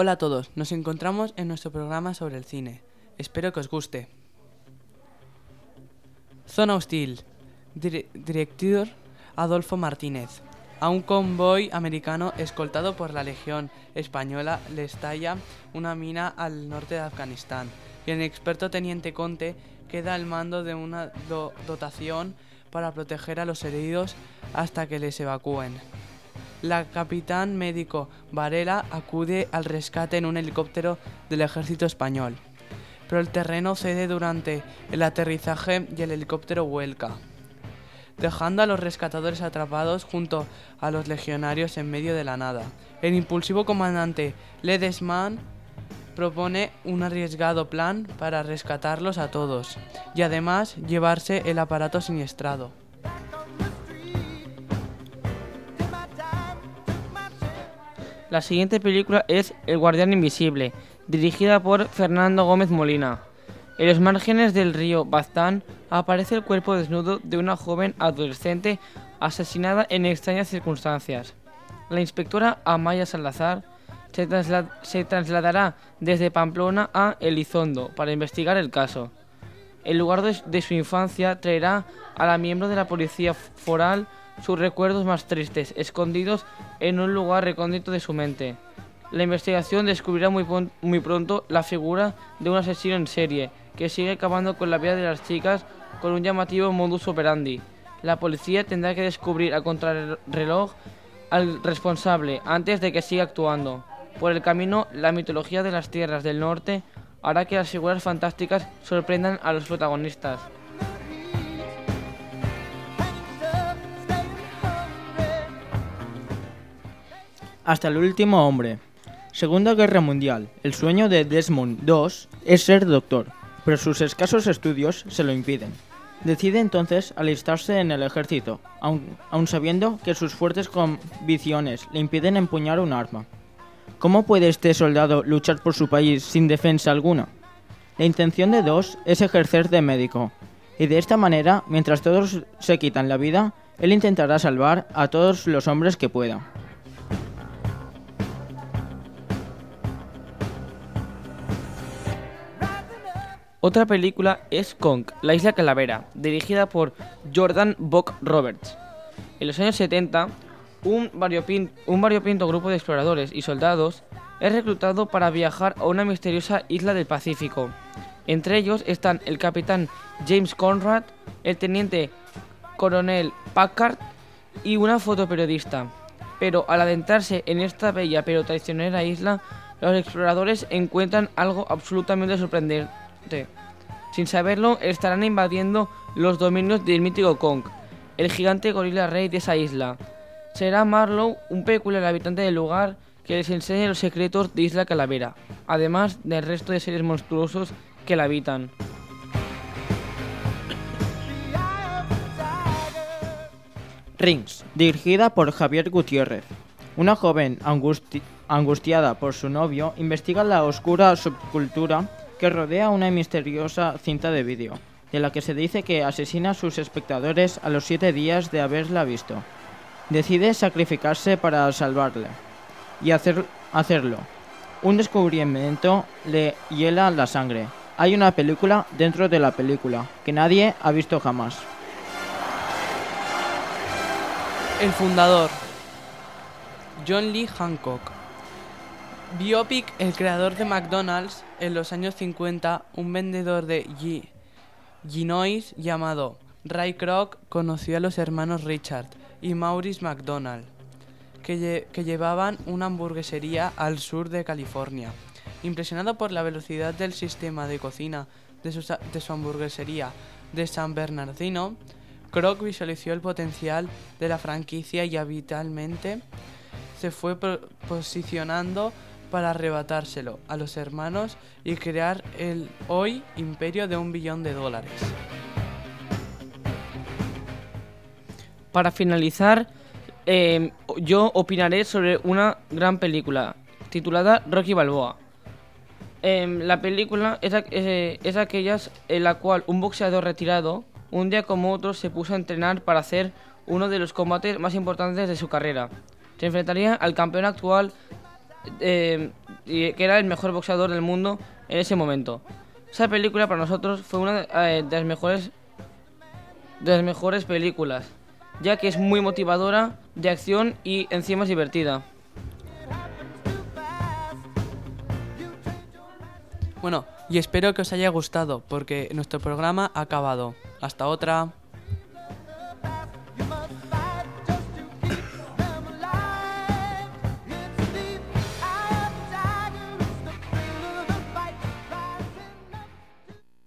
Hola a todos, nos encontramos en nuestro programa sobre el cine. Espero que os guste. Zona Hostil, Dir- director Adolfo Martínez. A un convoy americano escoltado por la Legión Española le estalla una mina al norte de Afganistán y el experto teniente Conte queda al mando de una do- dotación para proteger a los heridos hasta que les evacúen. La capitán médico Varela acude al rescate en un helicóptero del ejército español, pero el terreno cede durante el aterrizaje y el helicóptero vuelca, dejando a los rescatadores atrapados junto a los legionarios en medio de la nada. El impulsivo comandante Ledesman propone un arriesgado plan para rescatarlos a todos y además llevarse el aparato siniestrado. La siguiente película es El Guardián Invisible, dirigida por Fernando Gómez Molina. En los márgenes del río Baztán aparece el cuerpo desnudo de una joven adolescente asesinada en extrañas circunstancias. La inspectora Amaya Salazar se, trasla- se trasladará desde Pamplona a Elizondo para investigar el caso. El lugar de, de su infancia traerá a la miembro de la policía foral sus recuerdos más tristes, escondidos en un lugar recóndito de su mente. La investigación descubrirá muy, muy pronto la figura de un asesino en serie que sigue acabando con la vida de las chicas con un llamativo modus operandi. La policía tendrá que descubrir a contrarreloj al responsable antes de que siga actuando. Por el camino, la mitología de las tierras del norte hará que las figuras fantásticas sorprendan a los protagonistas. Hasta el último hombre. Segunda Guerra Mundial. El sueño de Desmond II es ser doctor, pero sus escasos estudios se lo impiden. Decide entonces alistarse en el ejército, aun, sabiendo que sus fuertes convicciones le impiden empuñar un arma. ¿Cómo puede este soldado luchar por su país sin defensa alguna? La intención de Dos es ejercer de médico, y de esta manera, mientras todos se quitan la vida, él intentará salvar a todos los hombres que pueda. Otra película es Kong, la isla calavera, dirigida por Jordan Bock Roberts. En los años 70, un variopin- un variopinto grupo de exploradores y soldados es reclutado para viajar a una misteriosa isla del Pacífico. Entre ellos están el capitán James Conrad, el teniente coronel Packard y una fotoperiodista. Pero al adentrarse en esta bella pero traicionera isla, los exploradores encuentran algo absolutamente sorprendente. Sin saberlo, estarán invadiendo los dominios del mítico Kong, el gigante gorila rey de esa isla. Será Marlowe, un peculiar habitante del lugar, que les enseñe los secretos de Isla Calavera, además del resto de seres monstruosos que la habitan. Rings, dirigida por Javier Gutiérrez. Una joven angusti- angustiada por su novio investiga la oscura subcultura que rodea una misteriosa cinta de vídeo, de la que se dice que asesina a sus espectadores a los siete días de haberla visto. Decide sacrificarse para salvarle y hacer- hacerlo. Un descubrimiento le hiela la sangre. Hay una película dentro de la película que nadie ha visto jamás. El fundador. John Lee Hancock. Biopic, el creador de McDonald's, en los años 50, un vendedor de Gi- Ginois llamado Ray Kroc conoció a los hermanos Richard y Maurice McDonald, que, que llevaban una hamburguesería al sur de California. Impresionado por la velocidad del sistema de cocina de su, de su hamburguesería de San Bernardino, Kroc visualizó el potencial de la franquicia y habitualmente se fue posicionando para arrebatárselo a los hermanos y crear el hoy imperio de un billón de dólares. Para finalizar, eh, yo opinaré sobre una gran película titulada Rocky Balboa. Em, la película es, eh, es aquellas en la cual un boxeador retirado, un día como otro, se puso a entrenar para hacer uno de los combates más importantes de su carrera. Se enfrentaría al campeón actual eh, que era el mejor boxeador del mundo en ese momento. Esa película para nosotros fue una eh, de las mejores de las mejores películas, ya que es muy motivadora, de acción y encima es divertida. Bueno, y espero que os haya gustado porque nuestro programa ha acabado. Hasta otra.